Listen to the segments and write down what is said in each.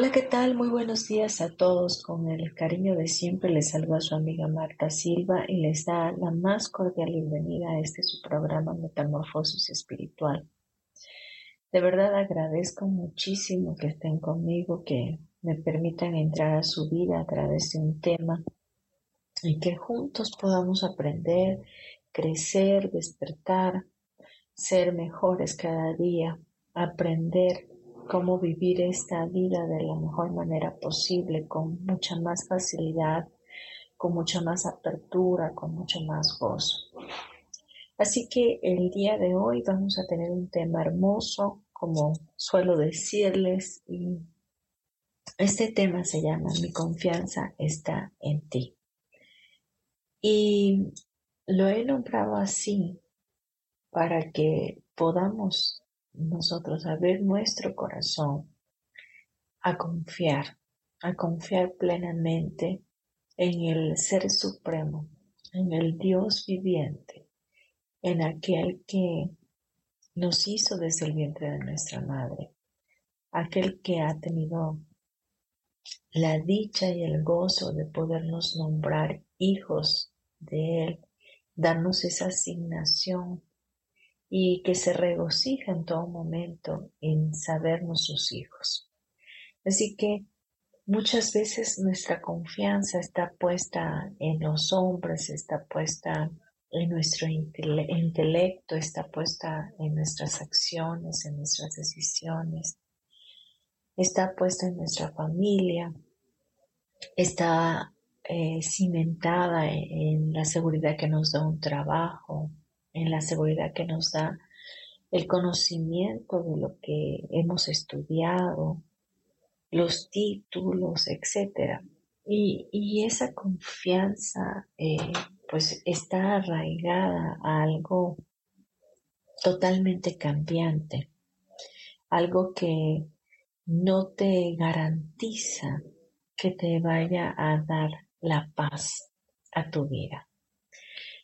Hola, ¿qué tal? Muy buenos días a todos. Con el cariño de siempre les saluda su amiga Marta Silva y les da la más cordial bienvenida a este su programa Metamorfosis Espiritual. De verdad agradezco muchísimo que estén conmigo, que me permitan entrar a su vida a través de un tema y que juntos podamos aprender, crecer, despertar, ser mejores cada día, aprender cómo vivir esta vida de la mejor manera posible, con mucha más facilidad, con mucha más apertura, con mucho más gozo. Así que el día de hoy vamos a tener un tema hermoso, como suelo decirles, y este tema se llama Mi confianza está en ti. Y lo he nombrado así para que podamos nosotros abrir nuestro corazón a confiar, a confiar plenamente en el Ser Supremo, en el Dios viviente, en aquel que nos hizo desde el vientre de nuestra madre, aquel que ha tenido la dicha y el gozo de podernos nombrar hijos de Él, darnos esa asignación y que se regocija en todo momento en sabernos sus hijos. Así que muchas veces nuestra confianza está puesta en los hombres, está puesta en nuestro intelecto, está puesta en nuestras acciones, en nuestras decisiones, está puesta en nuestra familia, está eh, cimentada en la seguridad que nos da un trabajo, en la seguridad que nos da el conocimiento de lo que hemos estudiado, los títulos, etc. Y, esa confianza eh, pues está arraigada a algo totalmente cambiante, algo que no te garantiza que te vaya a dar la paz a tu vida.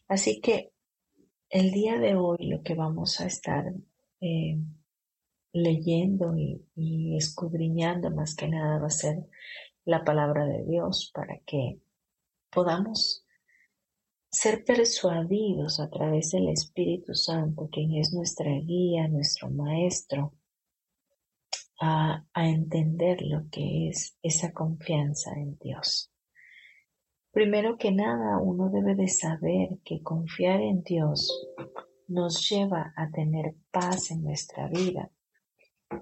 Así que el día de hoy lo que vamos a estar eh, leyendo y, escudriñando más que nada va a ser la palabra de Dios para que podamos ser persuadidos a través del Espíritu Santo, quien es nuestra guía, nuestro maestro, a entender lo que es esa confianza en Dios. Primero que nada, uno debe de saber que confiar en Dios nos lleva a tener paz en nuestra vida.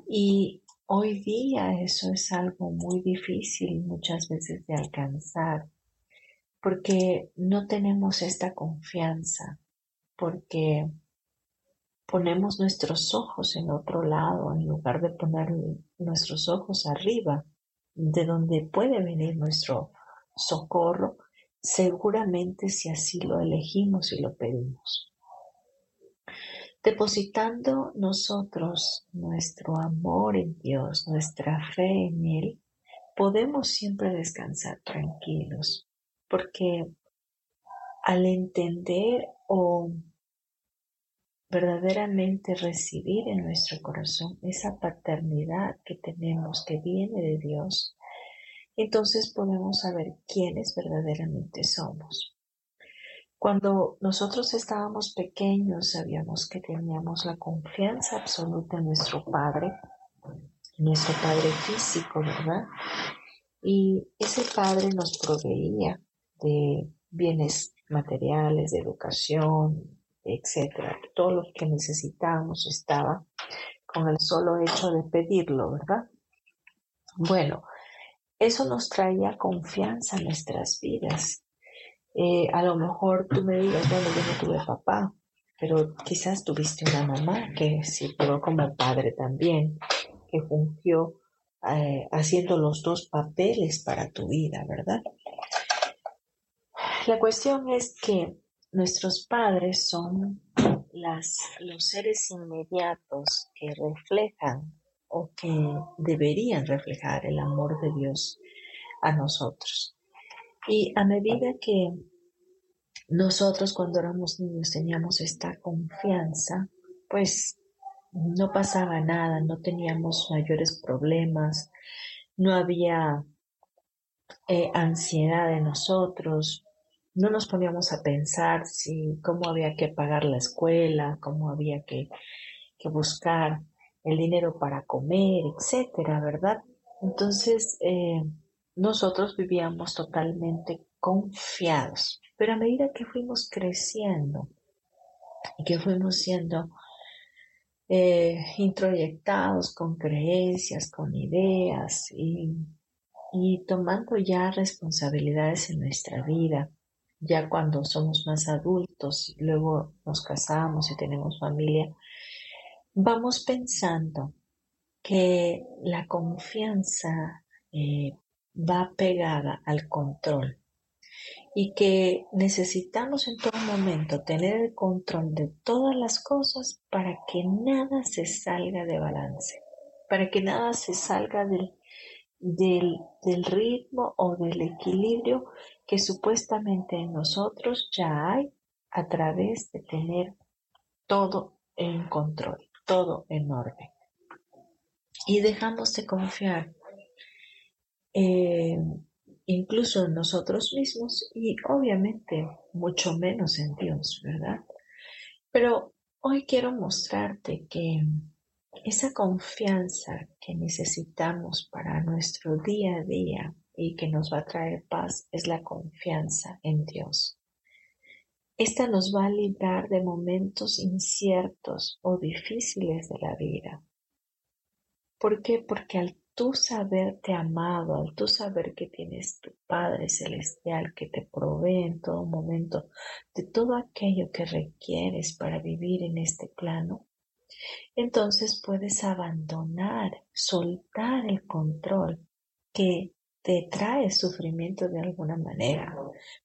Y hoy día eso es algo muy difícil muchas veces de alcanzar, porque no tenemos esta confianza, porque ponemos nuestros ojos en otro lado en lugar de poner nuestros ojos arriba, de donde puede venir nuestro socorro, seguramente si así lo elegimos y lo pedimos. Depositando nosotros nuestro amor en Dios, nuestra fe en Él, podemos siempre descansar tranquilos, porque al entender o verdaderamente recibir en nuestro corazón esa paternidad que tenemos que viene de Dios, entonces podemos saber quiénes verdaderamente somos. Cuando nosotros estábamos pequeños sabíamos que teníamos la confianza absoluta en nuestro Padre nuestro padre físico, ¿verdad? Y ese padre nos proveía de bienes materiales, de educación, etcétera. Todo lo que necesitábamos estaba con el solo hecho de pedirlo, ¿verdad? Bueno, eso nos traía confianza en nuestras vidas. Eh, a lo mejor tú me digas, bueno, yo no tuve papá, pero quizás tuviste una mamá que sirvió como padre también, que fungió eh, haciendo los dos papeles para tu vida, ¿verdad? La cuestión es que nuestros padres son los seres inmediatos que reflejan o que deberían reflejar el amor de Dios a nosotros. Y a medida que nosotros cuando éramos niños teníamos esta confianza, pues no pasaba nada, no teníamos mayores problemas, no había eh, ansiedad de nosotros, no nos poníamos a pensar si cómo había que pagar la escuela, cómo había que, buscar el dinero para comer, etcétera, ¿verdad? Entonces, eh, nosotros vivíamos totalmente confiados. Pero a medida que fuimos creciendo y que fuimos siendo eh, introyectados con creencias, con ideas y, tomando ya responsabilidades en nuestra vida, ya cuando somos más adultos, luego nos casamos y tenemos familia, vamos pensando que la confianza eh, va pegada al control y que necesitamos en todo momento tener el control de todas las cosas para que nada se salga de balance, para que nada se salga del, del, del ritmo o del equilibrio que supuestamente en nosotros ya hay a través de tener todo en control, todo en orden. Y dejamos de confiar incluso en nosotros mismos y obviamente mucho menos en Dios, ¿verdad? Pero hoy quiero mostrarte que esa confianza que necesitamos para nuestro día a día y que nos va a traer paz es la confianza en Dios. Esta nos va a librar de momentos inciertos o difíciles de la vida. ¿Por qué? Porque al tú saberte amado, al tú saber que tienes tu Padre Celestial que te provee en todo momento de todo aquello que requieres para vivir en este plano, entonces puedes abandonar, soltar el control que te trae sufrimiento de alguna manera,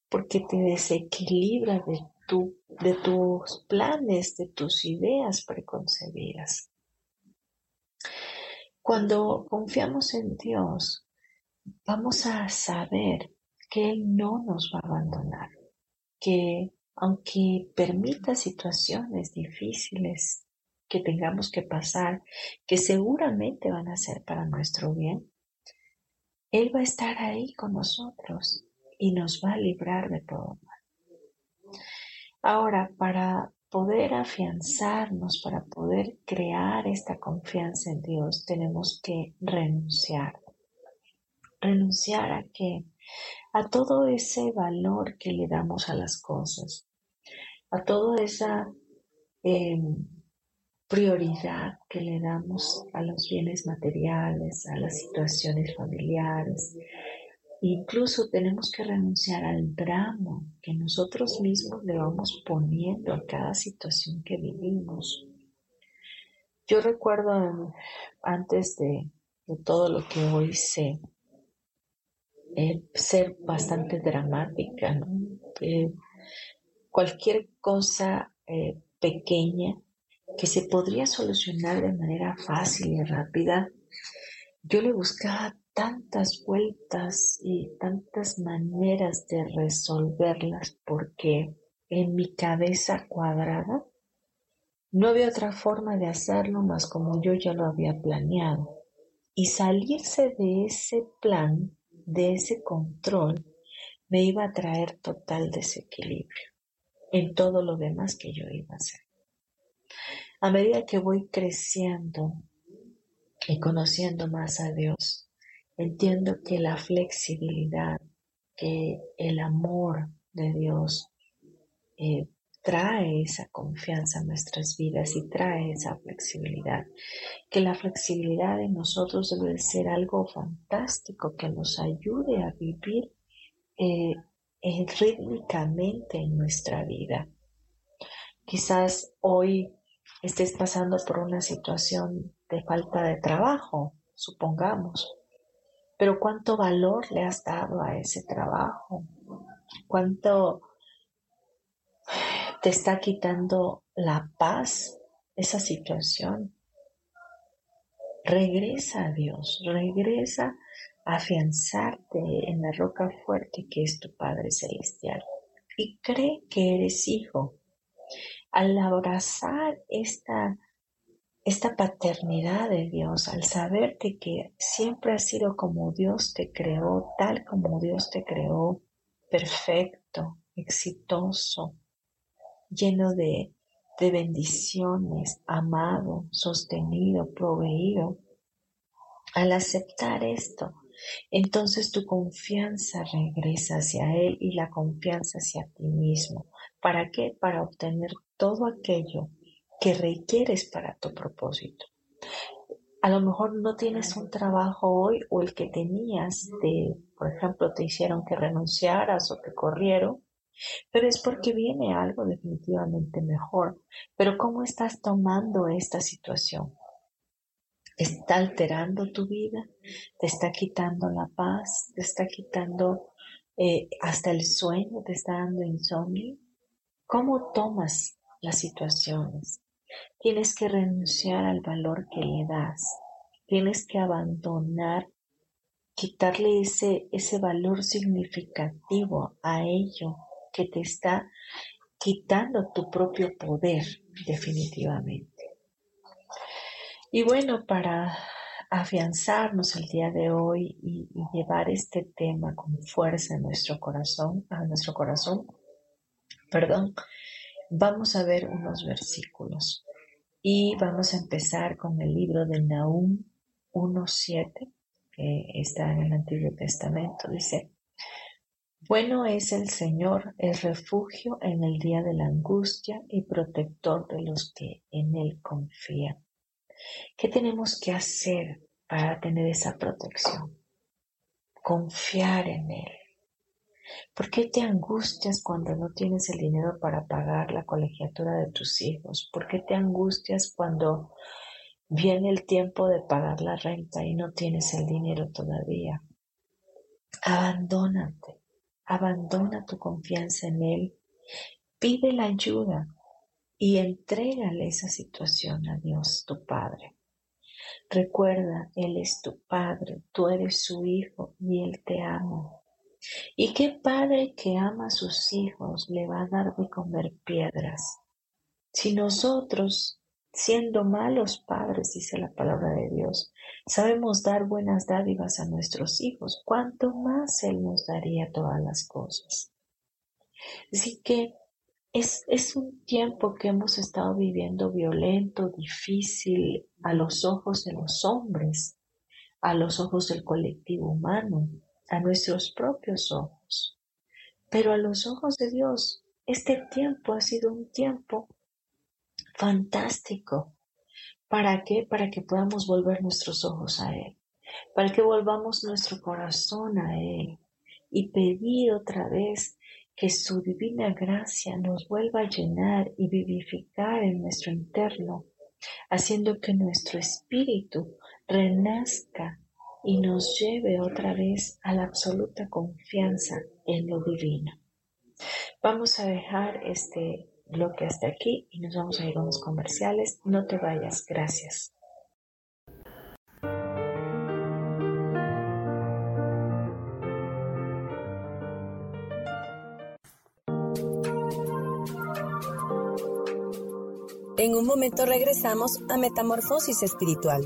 porque te desequilibra de, tu, de tus planes, de tus ideas preconcebidas. Cuando confiamos en Dios, vamos a saber que Él no nos va a abandonar, que aunque permita situaciones difíciles que tengamos que pasar, que seguramente van a ser para nuestro bien, Él va a estar ahí con nosotros y nos va a librar de todo mal. Ahora, para poder afianzarnos, para poder crear esta confianza en Dios, tenemos que renunciar. Renunciar a qué? A todo ese valor que le damos a las cosas, a toda esa em, prioridad que le damos a los bienes materiales, a las situaciones familiares, Incluso tenemos que renunciar al drama que nosotros mismos le vamos poniendo a cada situación que vivimos. Yo recuerdo antes de, todo lo que hoy sé, eh, ser bastante dramática, eh, cualquier cosa eh, pequeña que se podría solucionar de manera fácil y rápida, yo le buscaba tantas vueltas y tantas maneras de resolverlas porque en mi cabeza cuadrada no había otra forma de hacerlo más como yo ya lo había planeado. Y salirse de ese plan, de ese control, me iba a traer total desequilibrio en todo lo demás que yo iba a hacer. A medida que voy creciendo y conociendo más a Dios, entiendo que la flexibilidad, que el amor de Dios eh, trae esa confianza a nuestras vidas y trae esa flexibilidad. Que la flexibilidad de nosotros debe ser algo fantástico que nos ayude a vivir eh, eh, rítmicamente en nuestra vida. Quizás hoy estés pasando por una situación de falta de trabajo, supongamos, pero cuánto valor le has dado a ese trabajo, cuánto te está quitando la paz esa situación. Regresa a Dios, regresa a afianzarte en la roca fuerte que es tu Padre Celestial y cree que eres hijo. Al abrazar esta, esta paternidad de Dios, al saberte que siempre has sido como Dios te creó, tal como Dios te creó, perfecto, exitoso, lleno de, bendiciones, amado, sostenido, proveído. Al aceptar esto, entonces tu confianza regresa hacia Él y la confianza hacia ti mismo. ¿Para qué? Para obtener todo aquello que requieres para tu propósito. A lo mejor no tienes un trabajo hoy o el que tenías de, por ejemplo, te hicieron que renunciaras o te corrieron pero es porque viene algo definitivamente mejor. Pero ¿cómo estás tomando esta situación? ¿Está alterando tu vida? ¿Te está quitando la paz? ¿Te está quitando eh, hasta el sueño? ¿Te está dando insomnio? ¿Cómo tomas las situaciones? Tienes que renunciar al valor que le das. Tienes que abandonar, quitarle ese, ese valor significativo a ello que te está quitando tu propio poder definitivamente. Y bueno, para afianzarnos el día de hoy y, llevar este tema con fuerza en nuestro corazón, a nuestro corazón, perdón, vamos a ver unos versículos y vamos a empezar con el libro de Nahum 1.7 que está en el Antiguo Testamento. Dice, bueno es el Señor, el refugio en el día de la angustia y protector de los que en Él confían. ¿Qué tenemos que hacer para tener esa protección? Confiar en Él. ¿Por qué te angustias cuando no tienes el dinero para pagar la colegiatura de tus hijos? ¿Por qué te angustias cuando viene el tiempo de pagar la renta y no tienes el dinero todavía? Abandónate abandona tu confianza en Él, pide la ayuda y entrégale esa situación a Dios, tu Padre. Recuerda, Él es tu Padre, tú eres su Hijo y Él te ama. ¿Y qué padre que ama a sus hijos le va a dar de comer piedras? Si nosotros Siendo malos padres, dice la palabra de Dios, sabemos dar buenas dádivas a nuestros hijos, cuanto más Él nos daría todas las cosas. Así que es, es un tiempo que hemos estado viviendo violento, difícil a los ojos de los hombres, a los ojos del colectivo humano, a nuestros propios ojos. Pero a los ojos de Dios, este tiempo ha sido un tiempo fantástico. ¿Para qué? Para que podamos volver nuestros ojos a Él, para que volvamos nuestro corazón a Él y pedir otra vez que su divina gracia nos vuelva a llenar y vivificar en nuestro interno, haciendo que nuestro espíritu renazca y nos lleve otra vez a la absoluta confianza en lo divino. Vamos a dejar este bloque hasta aquí y nos vamos a ir a unos comerciales. No te vayas, gracias. En un momento regresamos a Metamorfosis Espiritual.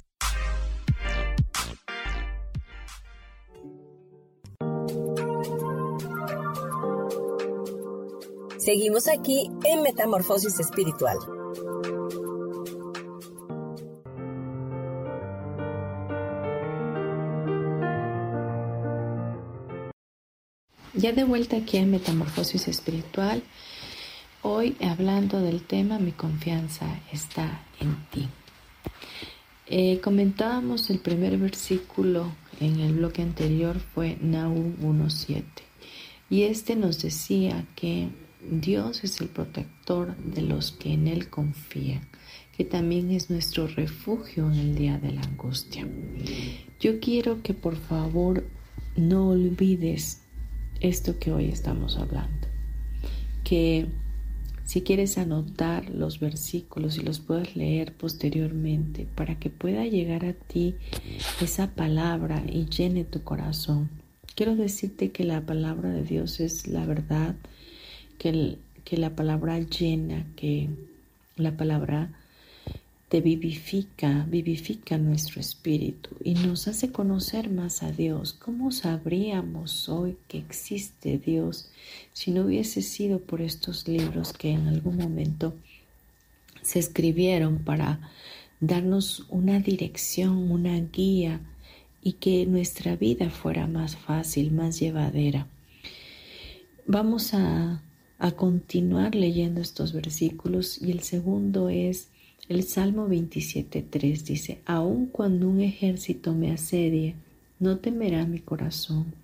Seguimos aquí en Metamorfosis Espiritual. Ya de vuelta aquí en Metamorfosis Espiritual, hoy hablando del tema Mi confianza está en ti. Eh, comentábamos el primer versículo en el bloque anterior fue Nahum 1.7 y este nos decía que Dios es el protector de los que en Él confían, que también es nuestro refugio en el día de la angustia. Yo quiero que por favor no olvides esto que hoy estamos hablando. Que si quieres anotar los versículos y los puedes leer posteriormente para que pueda llegar a ti esa palabra y llene tu corazón. Quiero decirte que la palabra de Dios es la verdad, que, la palabra llena, que la palabra te vivifica, vivifica nuestro espíritu y nos hace conocer más a Dios. ¿Cómo sabríamos hoy que existe Dios si no hubiese sido por estos libros que en algún momento se escribieron para darnos una dirección, una guía y que nuestra vida fuera más fácil, más llevadera? Vamos a, a continuar leyendo estos versículos y el segundo es el Salmo 27.3 dice, aun cuando un ejército me asedie, no temerá mi corazón.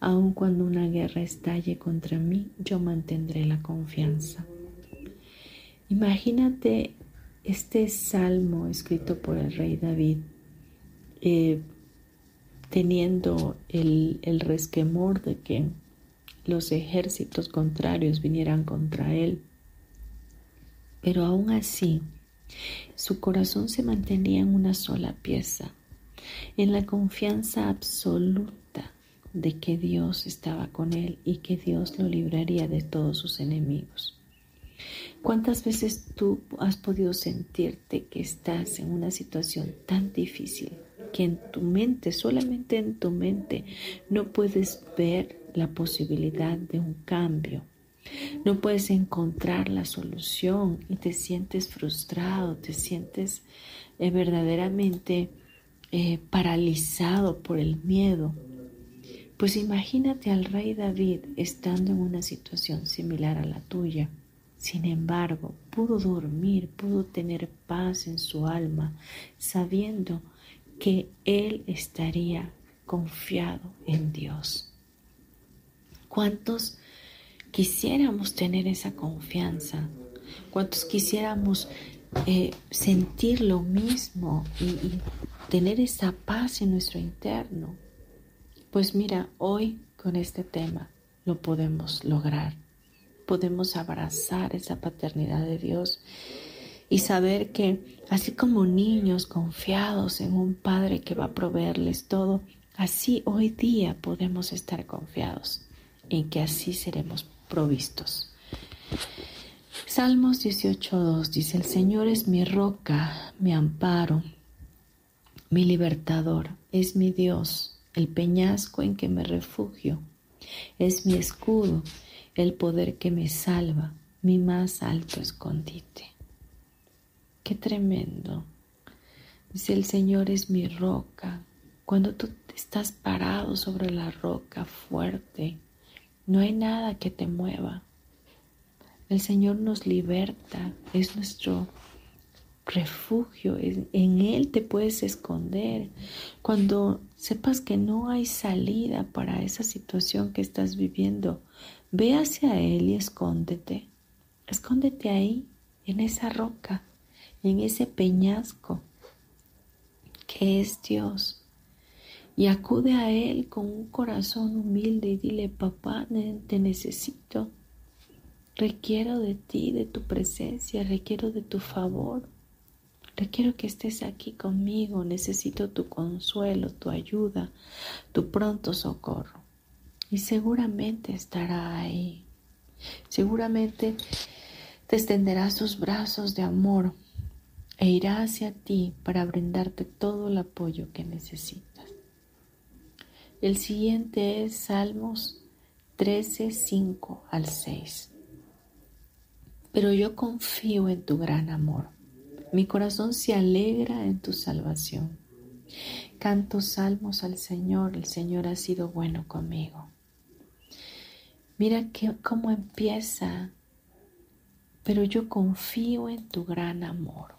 Aun cuando una guerra estalle contra mí, yo mantendré la confianza. Imagínate este salmo escrito por el rey David, eh, teniendo el, el resquemor de que los ejércitos contrarios vinieran contra él. Pero aún así, su corazón se mantenía en una sola pieza, en la confianza absoluta de que Dios estaba con él y que Dios lo libraría de todos sus enemigos. ¿Cuántas veces tú has podido sentirte que estás en una situación tan difícil que en tu mente, solamente en tu mente, no puedes ver la posibilidad de un cambio? No puedes encontrar la solución y te sientes frustrado, te sientes eh, verdaderamente eh, paralizado por el miedo. Pues imagínate al rey David estando en una situación similar a la tuya. Sin embargo, pudo dormir, pudo tener paz en su alma, sabiendo que él estaría confiado en Dios. ¿Cuántos quisiéramos tener esa confianza, cuántos quisiéramos eh, sentir lo mismo y, tener esa paz en nuestro interno. Pues mira, hoy con este tema lo podemos lograr. Podemos abrazar esa paternidad de Dios y saber que así como niños confiados en un Padre que va a proveerles todo, así hoy día podemos estar confiados en que así seremos provistos. Salmos 18.2 dice, el Señor es mi roca, mi amparo, mi libertador, es mi Dios, el peñasco en que me refugio, es mi escudo, el poder que me salva, mi más alto escondite. Qué tremendo. Dice, el Señor es mi roca. Cuando tú estás parado sobre la roca fuerte, no hay nada que te mueva. El Señor nos liberta, es nuestro refugio, en Él te puedes esconder. Cuando sepas que no hay salida para esa situación que estás viviendo, ve hacia Él y escóndete. Escóndete ahí, en esa roca, en ese peñasco que es Dios. Y acude a Él con un corazón humilde y dile, papá, te necesito. Requiero de ti, de tu presencia, requiero de tu favor. Requiero que estés aquí conmigo, necesito tu consuelo, tu ayuda, tu pronto socorro. Y seguramente estará ahí. Seguramente te extenderá sus brazos de amor e irá hacia ti para brindarte todo el apoyo que necesitas. El siguiente es Salmos 13, 5 al 6. Pero yo confío en tu gran amor. Mi corazón se alegra en tu salvación. Canto salmos al Señor, el Señor ha sido bueno conmigo. Mira cómo empieza, pero yo confío en tu gran amor.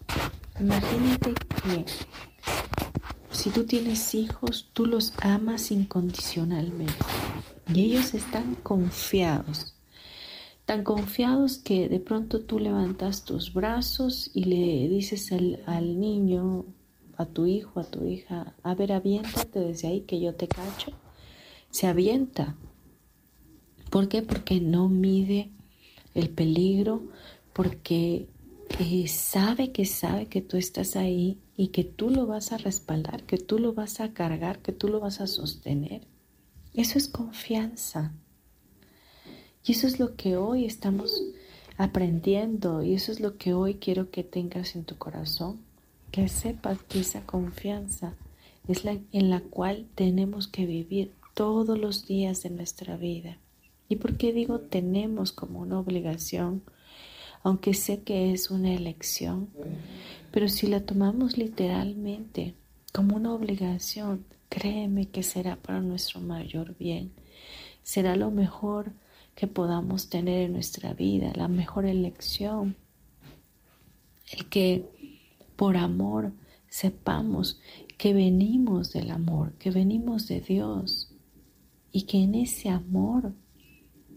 Imagínate que si tú tienes hijos, tú los amas incondicionalmente y ellos están confiados tan confiados que de pronto tú levantas tus brazos y le dices al, niño, a tu hijo, a tu hija, a ver, aviéntate desde ahí que yo te cacho. Se avienta. ¿Por qué? Porque no mide el peligro, porque eh, sabe que sabe que tú estás ahí y que tú lo vas a respaldar, que tú lo vas a cargar, que tú lo vas a sostener. Eso es confianza. Y eso es lo que hoy estamos aprendiendo y eso es lo que hoy quiero que tengas en tu corazón, que sepas que esa confianza es la en la cual tenemos que vivir todos los días de nuestra vida. ¿Y por qué digo tenemos como una obligación? Aunque sé que es una elección, pero si la tomamos literalmente como una obligación, créeme que será para nuestro mayor bien. Será lo mejor que podamos tener en nuestra vida, la mejor elección, el que por amor sepamos que venimos del amor, que venimos de Dios y que en ese amor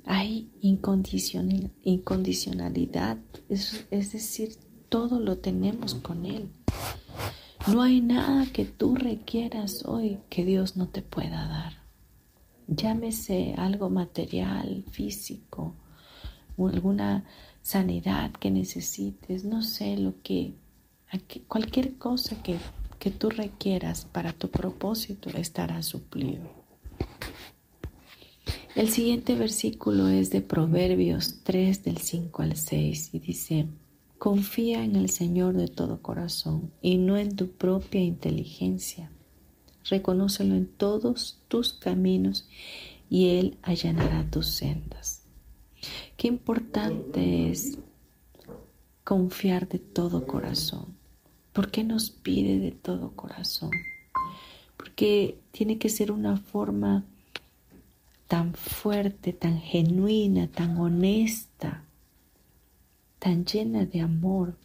hay incondicionalidad, es, es decir, todo lo tenemos con Él. No hay nada que tú requieras hoy que Dios no te pueda dar llámese algo material, físico, o alguna sanidad que necesites, no sé lo que, cualquier cosa que, que tú requieras para tu propósito estará suplido. El siguiente versículo es de Proverbios 3 del 5 al 6 y dice, confía en el Señor de todo corazón y no en tu propia inteligencia reconócelo en todos tus caminos y Él allanará tus sendas. Qué importante es confiar de todo corazón. ¿Por qué nos pide de todo corazón? Porque tiene que ser una forma tan fuerte, tan genuina, tan honesta, tan llena de amor,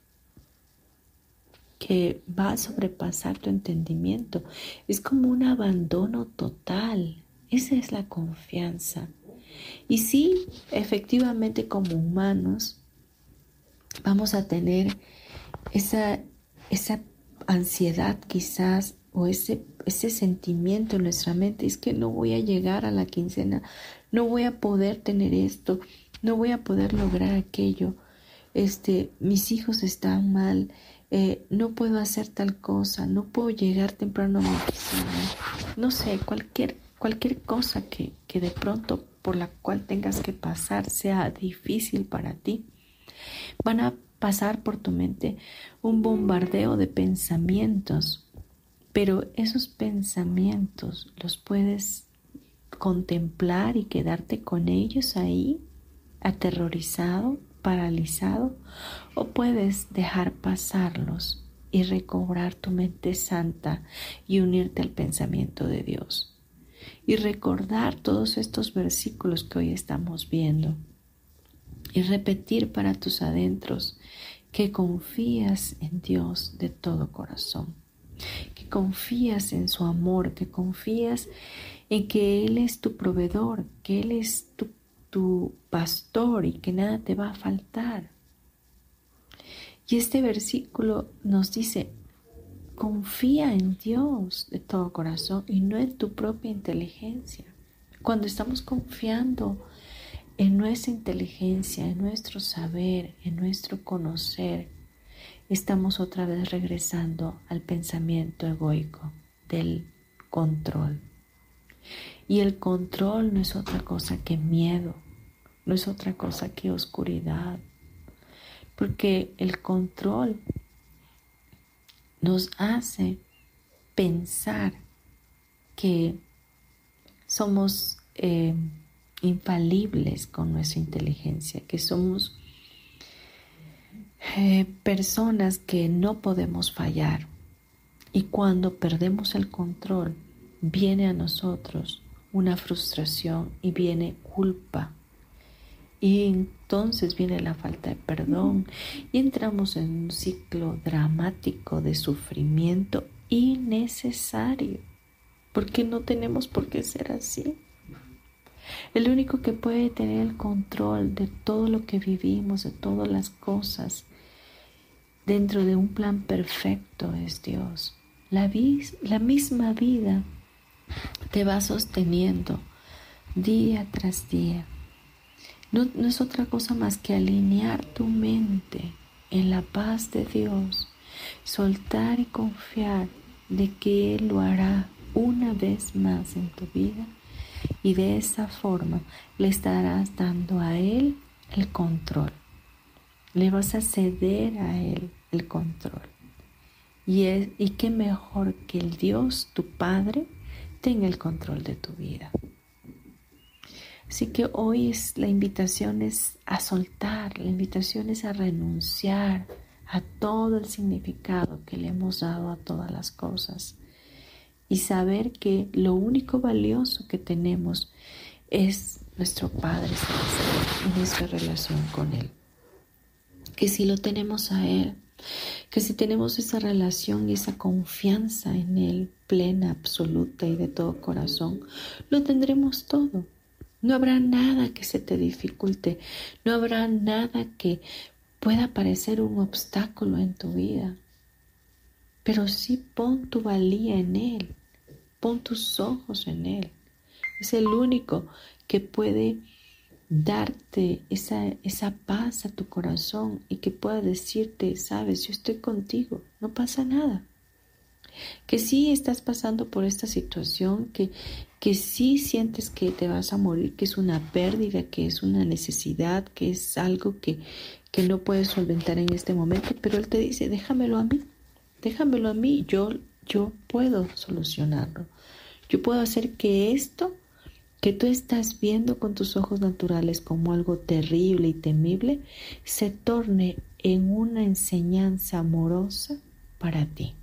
que va a sobrepasar tu entendimiento. Es como un abandono total. Esa es la confianza. Y sí, efectivamente como humanos vamos a tener esa, esa ansiedad quizás o ese, ese sentimiento en nuestra mente, es que no voy a llegar a la quincena, no voy a poder tener esto, no voy a poder lograr aquello, este, mis hijos están mal, eh, no puedo hacer tal cosa, no puedo llegar temprano a mi oficina, no sé, cualquier, cualquier cosa que, que de pronto por la cual tengas que pasar sea difícil para ti, van a pasar por tu mente un bombardeo de pensamientos, pero esos pensamientos los puedes contemplar y quedarte con ellos ahí, aterrorizado, paralizado o puedes dejar pasarlos y recobrar tu mente santa y unirte al pensamiento de Dios. Y recordar todos estos versículos que hoy estamos viendo. Y repetir para tus adentros que confías en Dios de todo corazón, que confías en su amor, que confías en que Él es tu proveedor, que Él es tu, tu pastor y que nada te va a faltar. Y este versículo nos dice, confía en Dios de todo corazón y no en tu propia inteligencia. Cuando estamos confiando en nuestra inteligencia, en nuestro saber, en nuestro conocer, estamos otra vez regresando al pensamiento egoico del control. Y el control no es otra cosa que miedo, no es otra cosa que oscuridad, porque el control nos hace pensar que somos eh, infalibles con nuestra inteligencia, que somos eh, personas que no podemos fallar. Y cuando perdemos el control, viene a nosotros una frustración y viene culpa y entonces viene la falta de perdón y entramos en un ciclo dramático de sufrimiento innecesario, porque no tenemos por qué ser así. El único que puede tener el control de todo lo que vivimos, de todas las cosas, dentro de un plan perfecto es Dios. La, la misma vida te va sosteniendo día tras día no, es otra cosa más que alinear tu mente en la paz de Dios, soltar y confiar de que Él lo hará una vez más en tu vida y de esa forma le estarás dando a Él el control. Le vas a ceder a Él el control. Y, es, y qué mejor que el Dios, tu Padre, tenga el control de tu vida. Así que hoy es, la invitación es a soltar, la invitación es a renunciar a todo el significado que le hemos dado a todas las cosas y saber que lo único valioso que tenemos es nuestro Padre y nuestra relación con Él. Que si lo tenemos a Él, que si tenemos esa relación y esa confianza en Él plena, absoluta y de todo corazón, lo tendremos todo no habrá nada que se te dificulte, no habrá nada que pueda parecer un obstáculo en tu vida. Pero sí pon tu valía en Él, pon tus ojos en Él. Es el único que puede darte esa, esa paz a tu corazón y que pueda decirte, sabes, yo estoy contigo, no pasa nada que sí estás pasando por esta situación, que, que sí sientes que te vas a morir, que es una pérdida, que es una necesidad, que es algo que, que no puedes solventar en este momento, pero Él te dice, déjamelo a mí, déjamelo a mí, yo, yo puedo solucionarlo. Yo puedo hacer que esto que tú estás viendo con tus ojos naturales como algo terrible y temible, se torne en una enseñanza amorosa para ti.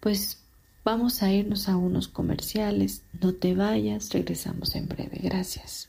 Pues vamos a irnos a unos comerciales. No te vayas, regresamos en breve. Gracias.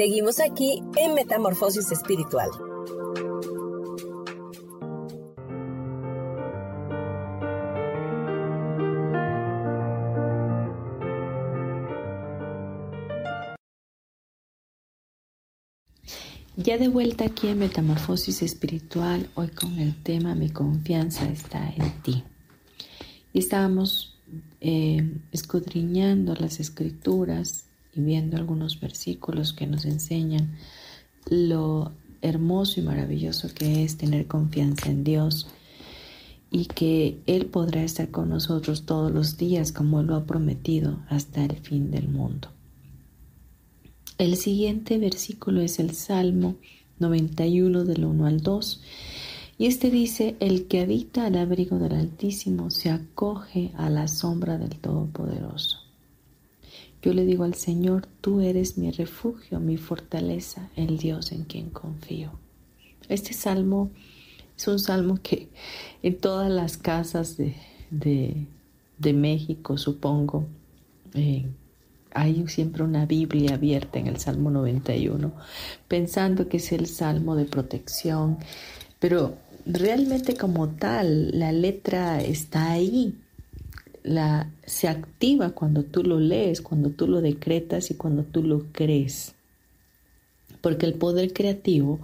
Seguimos aquí en Metamorfosis Espiritual. Ya de vuelta aquí en Metamorfosis Espiritual, hoy con el tema Mi confianza está en ti. Y estábamos eh, escudriñando las escrituras y viendo algunos versículos que nos enseñan lo hermoso y maravilloso que es tener confianza en Dios y que Él podrá estar con nosotros todos los días como lo ha prometido hasta el fin del mundo. El siguiente versículo es el Salmo 91 del 1 al 2. Y este dice, el que habita al abrigo del Altísimo se acoge a la sombra del Todopoderoso. Yo le digo al Señor, tú eres mi refugio, mi fortaleza, el Dios en quien confío. Este salmo es un salmo que en todas las casas de, de, México, supongo, eh, hay siempre una Biblia abierta en el Salmo 91, pensando que es el Salmo de protección, pero realmente como tal, la letra está ahí, la, se activa cuando tú lo lees, cuando tú lo decretas y cuando tú lo crees. Porque el poder creativo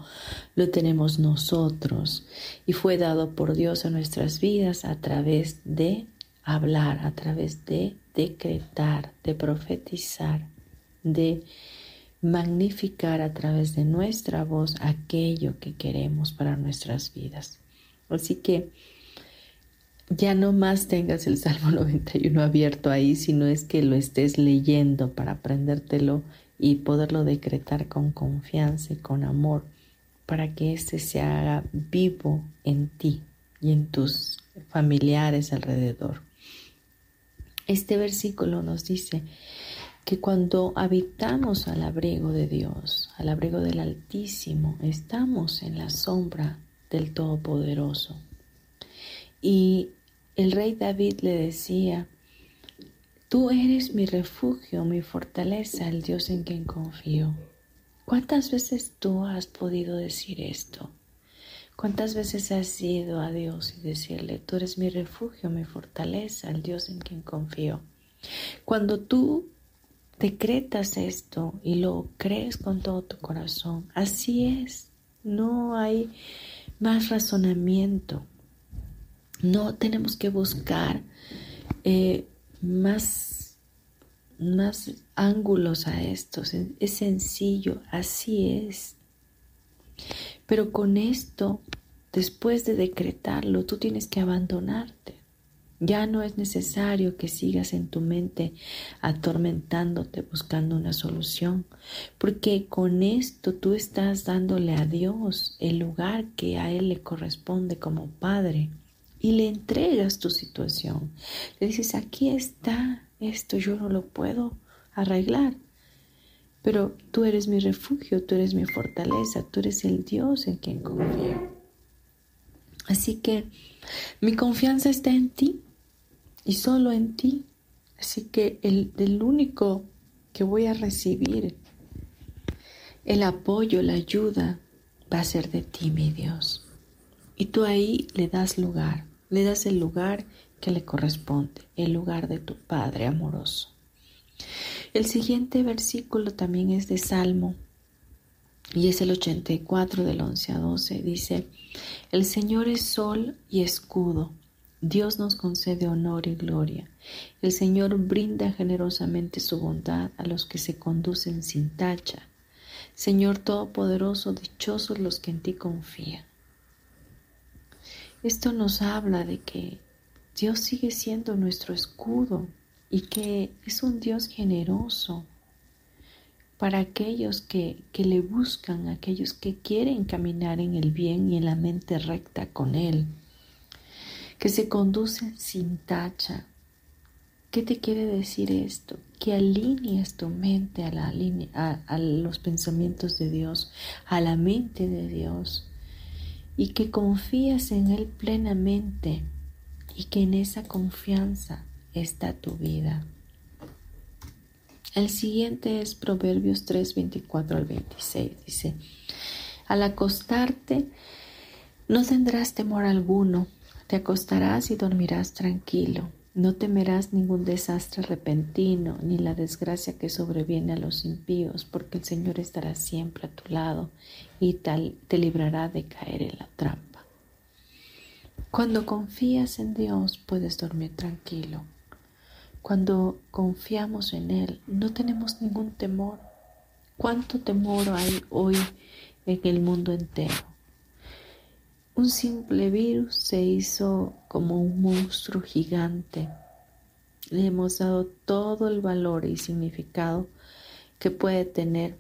lo tenemos nosotros y fue dado por Dios a nuestras vidas a través de hablar, a través de decretar, de profetizar, de magnificar a través de nuestra voz aquello que queremos para nuestras vidas. Así que ya no más tengas el Salmo 91 abierto ahí, sino es que lo estés leyendo para aprendértelo y poderlo decretar con confianza y con amor, para que éste se haga vivo en ti y en tus familiares alrededor. Este versículo nos dice que cuando habitamos al abrigo de Dios, al abrigo del Altísimo, estamos en la sombra del Todopoderoso. Y el rey David le decía, Tú eres mi refugio, mi fortaleza, el Dios en quien confío. ¿Cuántas veces tú has podido decir esto? ¿Cuántas veces has ido a Dios y decirle, tú eres mi refugio, mi fortaleza, el Dios en quien confío? Cuando tú decretas esto y lo crees con todo tu corazón, así es, no hay más razonamiento, no tenemos que buscar eh, más, más ángulos a esto, es sencillo, así es. Pero con esto, después de decretarlo, tú tienes que abandonarte. Ya no es necesario que sigas en tu mente atormentándote buscando una solución, porque con esto tú estás dándole a Dios el lugar que a Él le corresponde como Padre y le entregas tu situación. Le dices, aquí está esto, yo no lo puedo arreglar, pero tú eres mi refugio, tú eres mi fortaleza, tú eres el Dios en quien confío. Así que mi confianza está en ti y solo en ti. Así que el, el único que voy a recibir el apoyo, la ayuda, va a ser de ti, mi Dios. Y tú ahí le das lugar, le das el lugar que le corresponde, el lugar de tu Padre amoroso. El siguiente versículo también es de Salmo y es el 84 del 11 a 12. Dice, el Señor es sol y escudo. Dios nos concede honor y gloria. El Señor brinda generosamente su bondad a los que se conducen sin tacha. Señor Todopoderoso, dichosos los que en ti confían. Esto nos habla de que Dios sigue siendo nuestro escudo y que es un Dios generoso para aquellos que, que, le buscan, aquellos que quieren caminar en el bien y en la mente recta con Él, que se conducen sin tacha. ¿Qué te quiere decir esto? Que alinees tu mente a, la, a los pensamientos de Dios, a la mente de Dios, y que confías en Él plenamente y que en esa confianza está tu vida. El siguiente es Proverbios 3, 24 al 26. Dice, al acostarte no tendrás temor alguno, te acostarás y dormirás tranquilo. No temerás ningún desastre repentino, ni la desgracia que sobreviene a los impíos, porque el Señor estará siempre a tu lado y tal te librará de caer en la trampa. Cuando confías en Dios puedes dormir tranquilo. Cuando confiamos en Él no tenemos ningún temor. ¿Cuánto temor hay hoy en el mundo entero? Un simple virus se hizo como un monstruo gigante. Le hemos dado todo el valor y significado que puede tener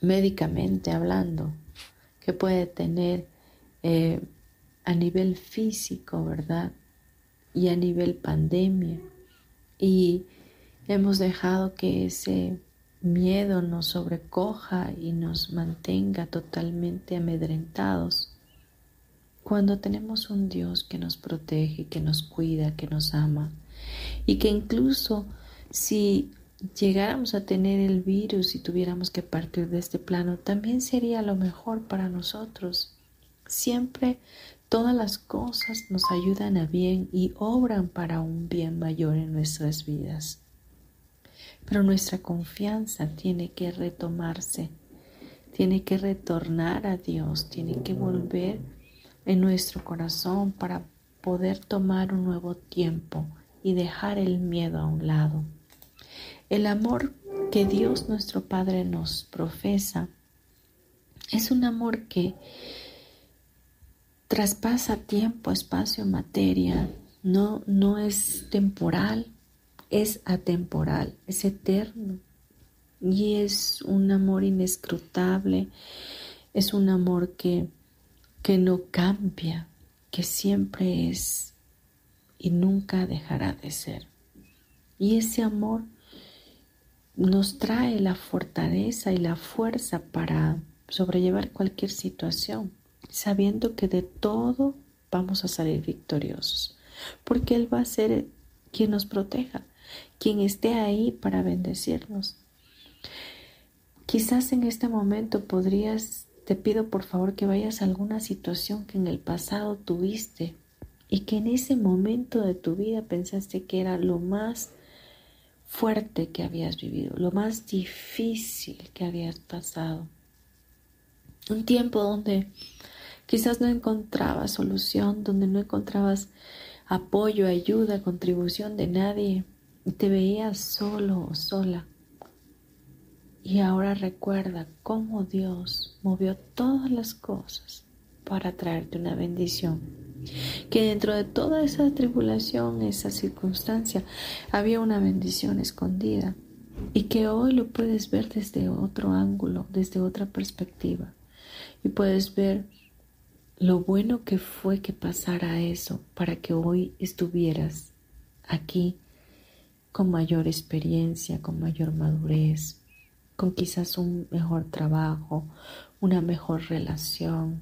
médicamente hablando, que puede tener eh, a nivel físico, ¿verdad? Y a nivel pandemia. Y hemos dejado que ese miedo nos sobrecoja y nos mantenga totalmente amedrentados cuando tenemos un Dios que nos protege, que nos cuida, que nos ama y que incluso si llegáramos a tener el virus y tuviéramos que partir de este plano, también sería lo mejor para nosotros. Siempre todas las cosas nos ayudan a bien y obran para un bien mayor en nuestras vidas. Pero nuestra confianza tiene que retomarse, tiene que retornar a Dios, tiene que volver en nuestro corazón para poder tomar un nuevo tiempo y dejar el miedo a un lado. El amor que Dios nuestro Padre nos profesa es un amor que traspasa tiempo, espacio, materia, no, no es temporal, es atemporal, es eterno y es un amor inescrutable, es un amor que que no cambia, que siempre es y nunca dejará de ser. Y ese amor nos trae la fortaleza y la fuerza para sobrellevar cualquier situación, sabiendo que de todo vamos a salir victoriosos, porque Él va a ser quien nos proteja, quien esté ahí para bendecirnos. Quizás en este momento podrías te pido por favor que vayas a alguna situación que en el pasado tuviste y que en ese momento de tu vida pensaste que era lo más fuerte que habías vivido, lo más difícil que habías pasado. Un tiempo donde quizás no encontrabas solución, donde no encontrabas apoyo, ayuda, contribución de nadie y te veías solo o sola. Y ahora recuerda cómo Dios movió todas las cosas para traerte una bendición. Que dentro de toda esa tribulación, esa circunstancia, había una bendición escondida. Y que hoy lo puedes ver desde otro ángulo, desde otra perspectiva. Y puedes ver lo bueno que fue que pasara eso para que hoy estuvieras aquí con mayor experiencia, con mayor madurez, con quizás un mejor trabajo, una mejor relación.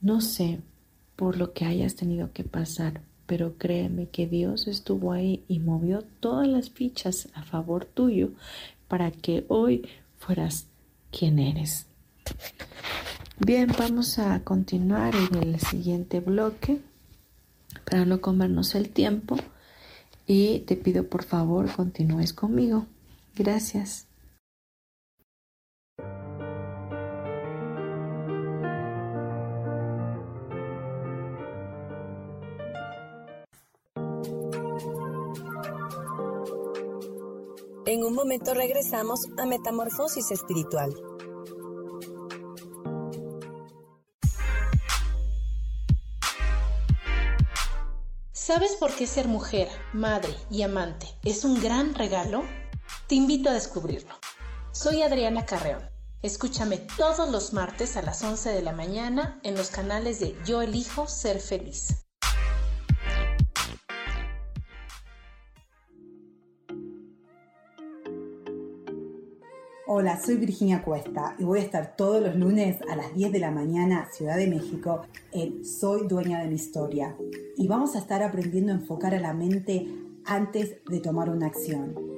No sé por lo que hayas tenido que pasar, pero créeme que Dios estuvo ahí y movió todas las fichas a favor tuyo para que hoy fueras quien eres. Bien, vamos a continuar en el siguiente bloque para no comernos el tiempo y te pido por favor continúes conmigo. Gracias. En un momento regresamos a Metamorfosis Espiritual. ¿Sabes por qué ser mujer, madre y amante es un gran regalo? Te invito a descubrirlo. Soy Adriana Carreón. Escúchame todos los martes a las 11 de la mañana en los canales de Yo elijo ser feliz. Hola, soy Virginia Cuesta y voy a estar todos los lunes a las 10 de la mañana, Ciudad de México, en Soy Dueña de mi Historia. Y vamos a estar aprendiendo a enfocar a la mente antes de tomar una acción.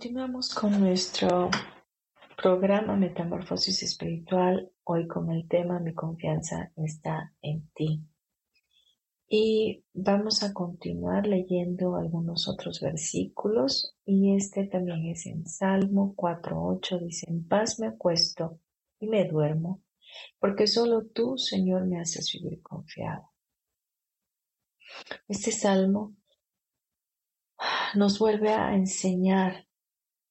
Continuamos con nuestro programa Metamorfosis Espiritual, hoy con el tema Mi confianza está en ti. Y vamos a continuar leyendo algunos otros versículos y este también es en Salmo 4.8, dice, en paz me acuesto y me duermo, porque solo tú, Señor, me haces vivir confiado. Este salmo nos vuelve a enseñar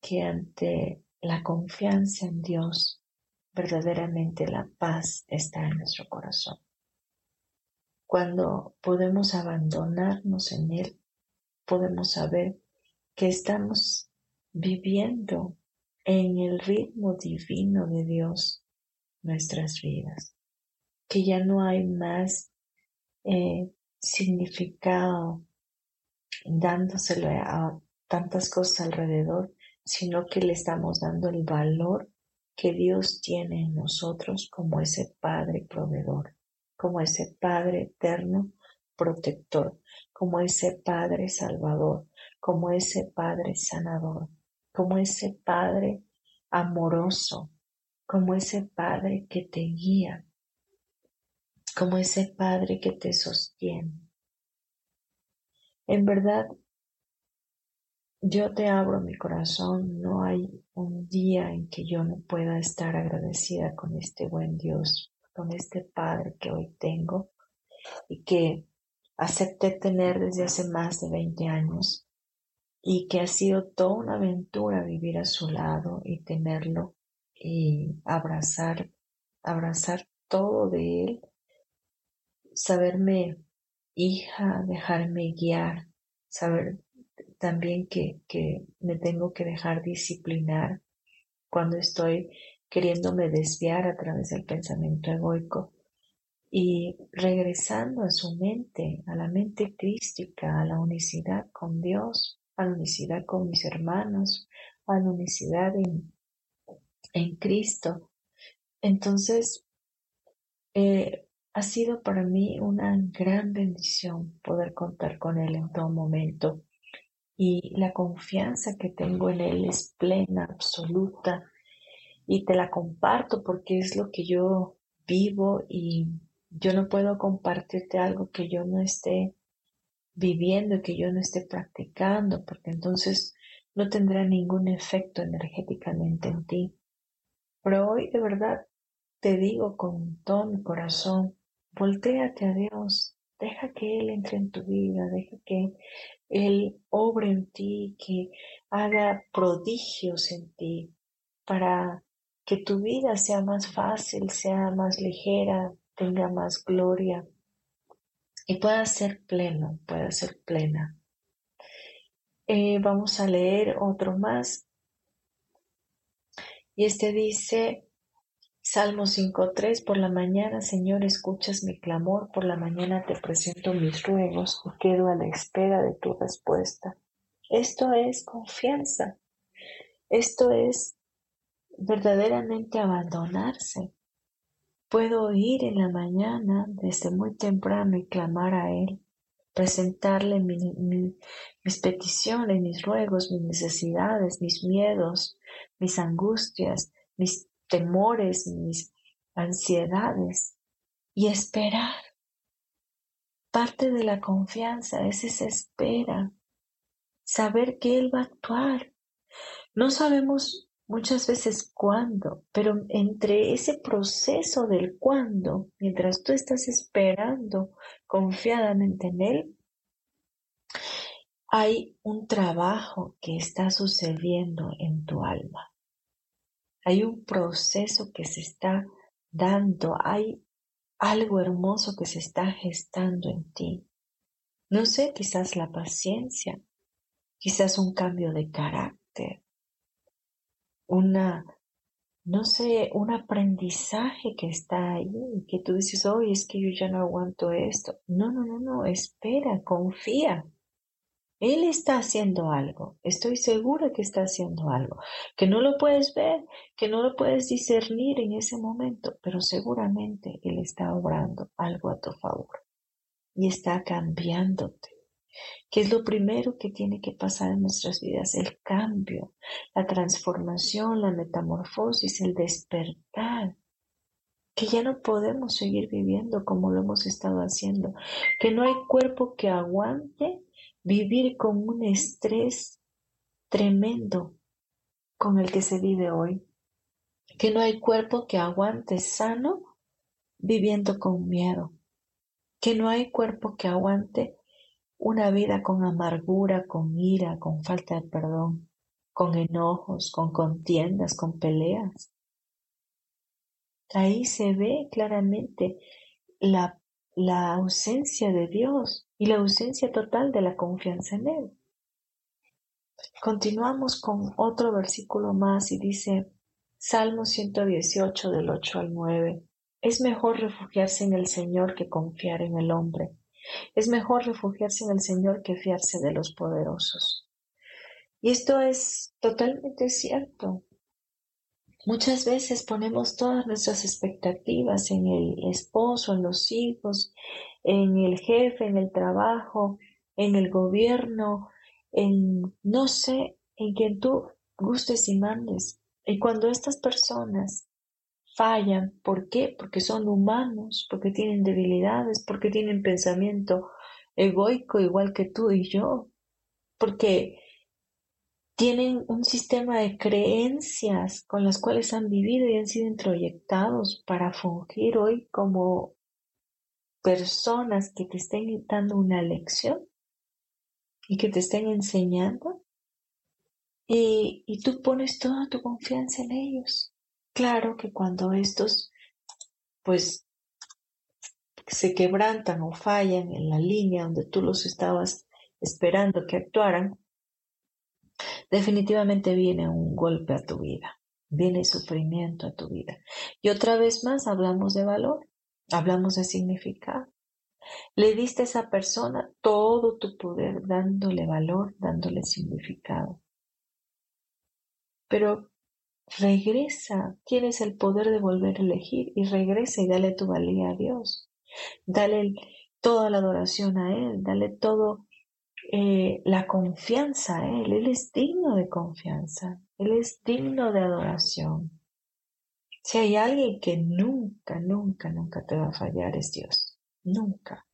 que ante la confianza en Dios, verdaderamente la paz está en nuestro corazón. Cuando podemos abandonarnos en Él, podemos saber que estamos viviendo en el ritmo divino de Dios nuestras vidas, que ya no hay más eh, significado dándoselo a tantas cosas alrededor, sino que le estamos dando el valor que Dios tiene en nosotros como ese Padre proveedor como ese Padre eterno protector, como ese Padre salvador, como ese Padre sanador, como ese Padre amoroso, como ese Padre que te guía, como ese Padre que te sostiene. En verdad, yo te abro mi corazón, no hay un día en que yo no pueda estar agradecida con este buen Dios con este Padre que hoy tengo y que acepté tener desde hace más de 20 años y que ha sido toda una aventura vivir a su lado y tenerlo y abrazar, abrazar todo de él, saberme hija, dejarme guiar, saber también que, que me tengo que dejar disciplinar cuando estoy queriéndome desviar a través del pensamiento egoico y regresando a su mente, a la mente crística, a la unicidad con Dios, a la unicidad con mis hermanos, a la unicidad en, en Cristo. Entonces, eh, ha sido para mí una gran bendición poder contar con Él en todo momento. Y la confianza que tengo en Él es plena, absoluta, y te la comparto porque es lo que yo vivo y yo no puedo compartirte algo que yo no esté viviendo y que yo no esté practicando porque entonces no tendrá ningún efecto energéticamente en ti. Pero hoy de verdad te digo con todo mi corazón, volteate a Dios, deja que Él entre en tu vida, deja que Él obre en ti, que haga prodigios en ti para que tu vida sea más fácil, sea más ligera, tenga más gloria y pueda ser pleno, pueda ser plena. eh, vamos a leer otro más. Y este dice, Salmo 5.3, por la mañana, Señor, escuchas mi clamor, por la mañana te presento mis ruegos y quedo a la espera de tu respuesta. Esto es confianza. Esto es verdaderamente abandonarse. Puedo ir en la mañana desde muy temprano y clamar a Él, presentarle mis peticiones, mis ruegos, mis necesidades, mis miedos, mis angustias, mis temores, mis ansiedades y esperar. Parte de la confianza es esa espera, saber que Él va a actuar. No sabemos muchas veces cuándo, pero entre ese proceso del cuándo, mientras tú estás esperando confiadamente en Él, hay un trabajo que está sucediendo en tu alma. Hay un proceso que se está dando, hay algo hermoso que se está gestando en ti. No sé, quizás la paciencia, quizás un cambio de carácter, una, no sé, un aprendizaje que está ahí, que tú dices, hoy es que yo ya no aguanto esto. No, no, no, no, espera, confía. Él está haciendo algo, estoy segura que está haciendo algo, que no lo puedes ver, que no lo puedes discernir en ese momento, pero seguramente Él está obrando algo a tu favor y está cambiándote. ¿Qué es lo primero que tiene que pasar en nuestras vidas? El cambio, la transformación, la metamorfosis, el despertar. Que ya no podemos seguir viviendo como lo hemos estado haciendo. Que no hay cuerpo que aguante vivir con un estrés tremendo con el que se vive hoy, que no hay cuerpo que aguante sano viviendo con miedo, que no hay cuerpo que aguante una vida con amargura, con ira, con falta de perdón, con enojos, con contiendas, con peleas. Ahí se ve claramente la, la ausencia de Dios y la ausencia total de la confianza en Él. Continuamos con otro versículo más y dice, Salmo 118 del 8 al 9, es mejor refugiarse en el Señor que confiar en el hombre. Es mejor refugiarse en el Señor que fiarse de los poderosos. Y esto es totalmente cierto. Muchas veces ponemos todas nuestras expectativas en el esposo, en los hijos, en el jefe, en el trabajo, en el gobierno, en no sé, en quien tú gustes y mandes. Y cuando estas personas fallan, ¿por qué? Porque son humanos, porque tienen debilidades, porque tienen pensamiento egoico igual que tú y yo, porque tienen un sistema de creencias con las cuales han vivido y han sido introyectados para fungir hoy como personas que te estén dando una lección y que te estén enseñando y, y tú pones toda tu confianza en ellos. Claro que cuando estos pues se quebrantan o fallan en la línea donde tú los estabas esperando que actuaran, definitivamente viene un golpe a tu vida, viene sufrimiento a tu vida. Y otra vez más hablamos de valor. Hablamos de significado. Le diste a esa persona todo tu poder, dándole valor, dándole significado. Pero regresa, tienes el poder de volver a elegir y regresa y dale tu valía a Dios. Dale toda la adoración a Él, dale todo eh, la confianza a Él. Él es digno de confianza, Él es digno de adoración. Si hay alguien que nunca, nunca, nunca te va a fallar es Dios. Nunca.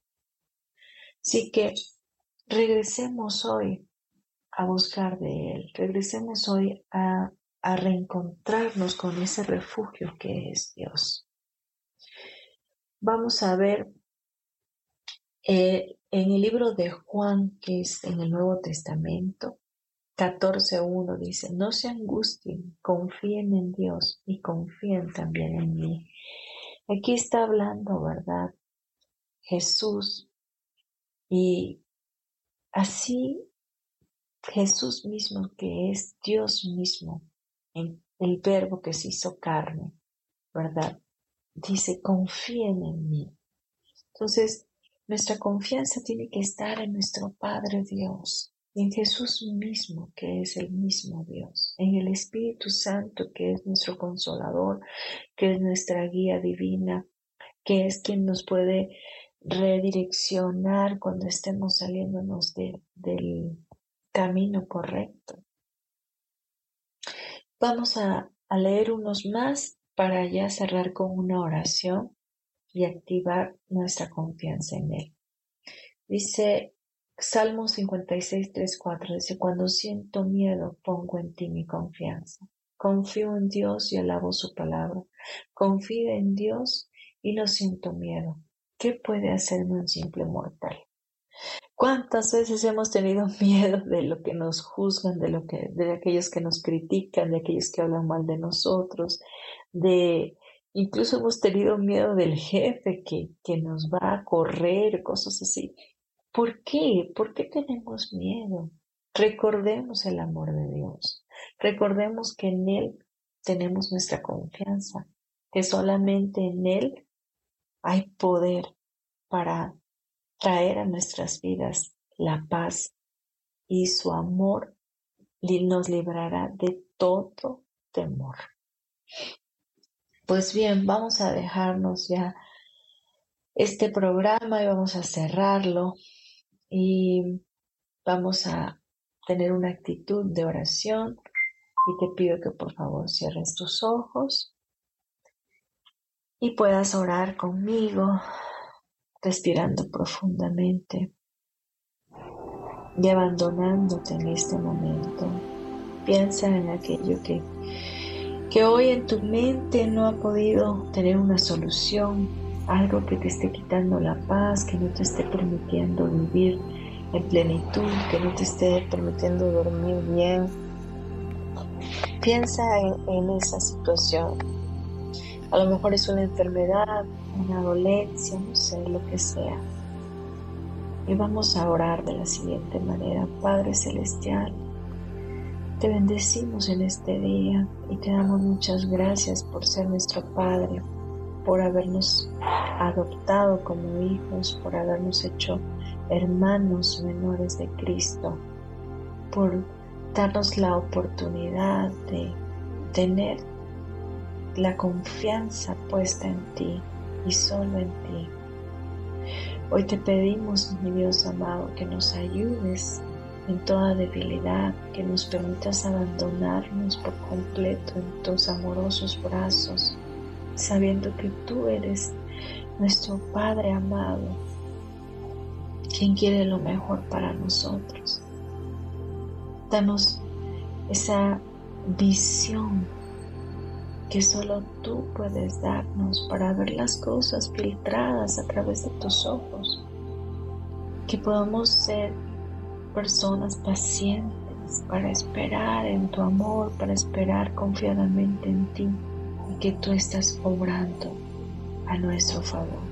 Así que regresemos hoy a buscar de Él. Regresemos hoy a, a reencontrarnos con ese refugio que es Dios. Vamos a ver eh, en el libro de Juan, que es en el Nuevo Testamento, 14.1 dice, no se angustien, confíen en Dios y confíen también en mí. Aquí está hablando, ¿verdad? Jesús. Y así Jesús mismo, que es Dios mismo, en el verbo que se hizo carne, ¿verdad? Dice, confíen en mí. Entonces, nuestra confianza tiene que estar en nuestro Padre Dios, en Jesús mismo, que es el mismo Dios, en el Espíritu Santo, que es nuestro consolador, que es nuestra guía divina, que es quien nos puede redireccionar cuando estemos saliéndonos del camino correcto. Vamos a, leer unos más para ya cerrar con una oración y activar nuestra confianza en Él. Dice Salmo 56, 3, 4, dice, cuando siento miedo, pongo en ti mi confianza. Confío en Dios y alabo su palabra. Confío en Dios y no siento miedo. ¿Qué puede hacerme un simple mortal? ¿Cuántas veces hemos tenido miedo de lo que nos juzgan, de lo que, de aquellos que nos critican, de aquellos que hablan mal de nosotros, de incluso hemos tenido miedo del jefe que, que nos va a correr, cosas así. ¿Por qué? ¿Por qué tenemos miedo? Recordemos el amor de Dios. Recordemos que en Él tenemos nuestra confianza, que solamente en Él hay poder para traer a nuestras vidas la paz y su amor nos librará de todo temor. Pues bien, vamos a dejarnos ya este programa y vamos a cerrarlo y vamos a tener una actitud de oración y te pido que por favor cierres tus ojos y puedas orar conmigo respirando profundamente y abandonándote en este momento. Piensa en aquello que que hoy en tu mente no ha podido tener una solución, algo que te esté quitando la paz, que no te esté permitiendo vivir en plenitud, que no te esté permitiendo dormir bien. Piensa en, esa situación. A lo mejor es una enfermedad, una dolencia, no sé, lo que sea. Y vamos a orar de la siguiente manera. Padre Celestial, te bendecimos en este día y te damos muchas gracias por ser nuestro Padre, por habernos adoptado como hijos, por habernos hecho hermanos menores de Cristo, por darnos la oportunidad de tener la confianza puesta en ti y solo en ti. Hoy te pedimos, mi Dios amado, que nos ayudes en toda debilidad, que nos permitas abandonarnos por completo en tus amorosos brazos, sabiendo que tú eres nuestro Padre amado, quien quiere lo mejor para nosotros. Danos esa visión que solo tú puedes darnos para ver las cosas filtradas a través de tus ojos, que podamos ser personas pacientes para esperar en tu amor, para esperar confiadamente en ti y que tú estás obrando a nuestro favor.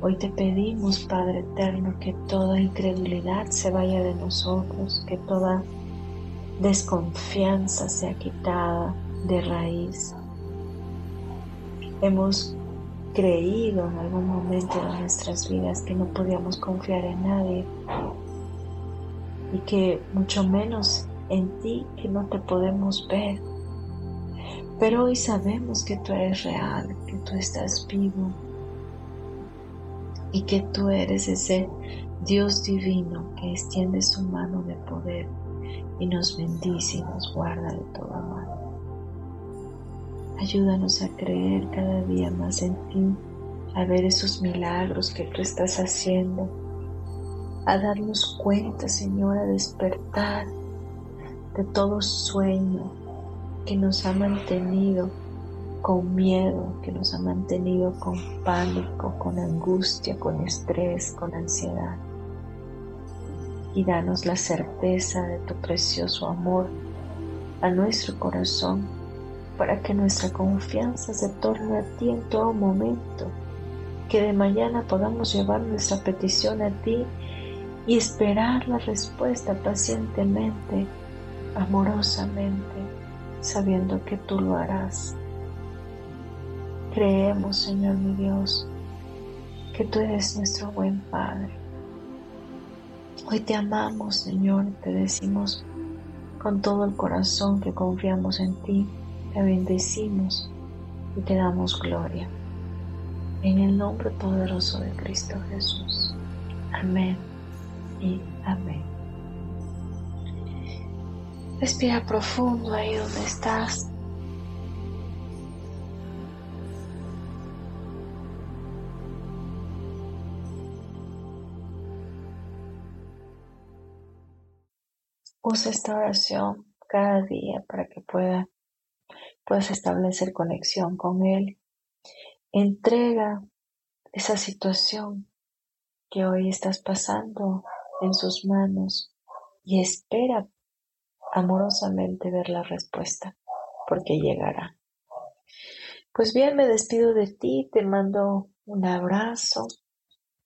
Hoy te pedimos, Padre Eterno, que toda incredulidad se vaya de nosotros, que toda desconfianza sea quitada de raíz. Hemos creído en algún momento de nuestras vidas que no podíamos confiar en nadie y que mucho menos en ti que no te podemos ver. Pero hoy sabemos que tú eres real, que tú estás vivo y que tú eres ese Dios divino que extiende su mano de poder y nos bendice y nos guarda de todo mal. Ayúdanos a creer cada día más en ti, a ver esos milagros que tú estás haciendo, a darnos cuenta, Señor, a despertar de todo sueño que nos ha mantenido con miedo, que nos ha mantenido con pánico, con angustia, con estrés, con ansiedad. Y danos la certeza de tu precioso amor a nuestro corazón para que nuestra confianza se torne a ti en todo momento, que de mañana podamos llevar nuestra petición a ti y esperar la respuesta pacientemente, amorosamente, sabiendo que tú lo harás. Creemos, Señor mi Dios, que tú eres nuestro buen Padre. Hoy te amamos, Señor, te decimos con todo el corazón que confiamos en ti, te bendecimos y te damos gloria. En el nombre poderoso de Cristo Jesús. Amén y amén. Respira profundo ahí donde estás. Usa esta oración cada día para que pueda, puedas establecer conexión con Él. Entrega esa situación que hoy estás pasando en sus manos y espera amorosamente ver la respuesta, porque llegará. Pues bien, me despido de ti, te mando un abrazo,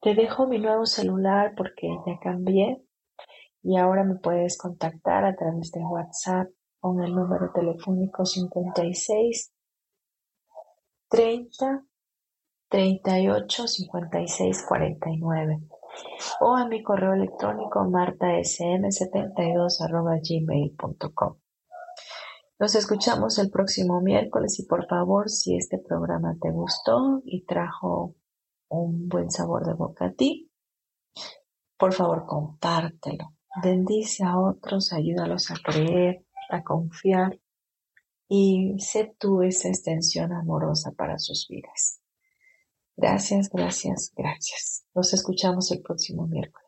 te dejo mi nuevo celular porque ya cambié y ahora me puedes contactar a través de WhatsApp con el número telefónico 56 30 38 56 49 o a mi correo electrónico martasm72 gmail.com. Nos escuchamos el próximo miércoles y por favor, si este programa te gustó y trajo un buen sabor de boca a ti, por favor compártelo bendice a otros, ayúdalos a creer, a confiar y sé tú esa extensión amorosa para sus vidas. Gracias, gracias, gracias. Nos escuchamos el próximo miércoles.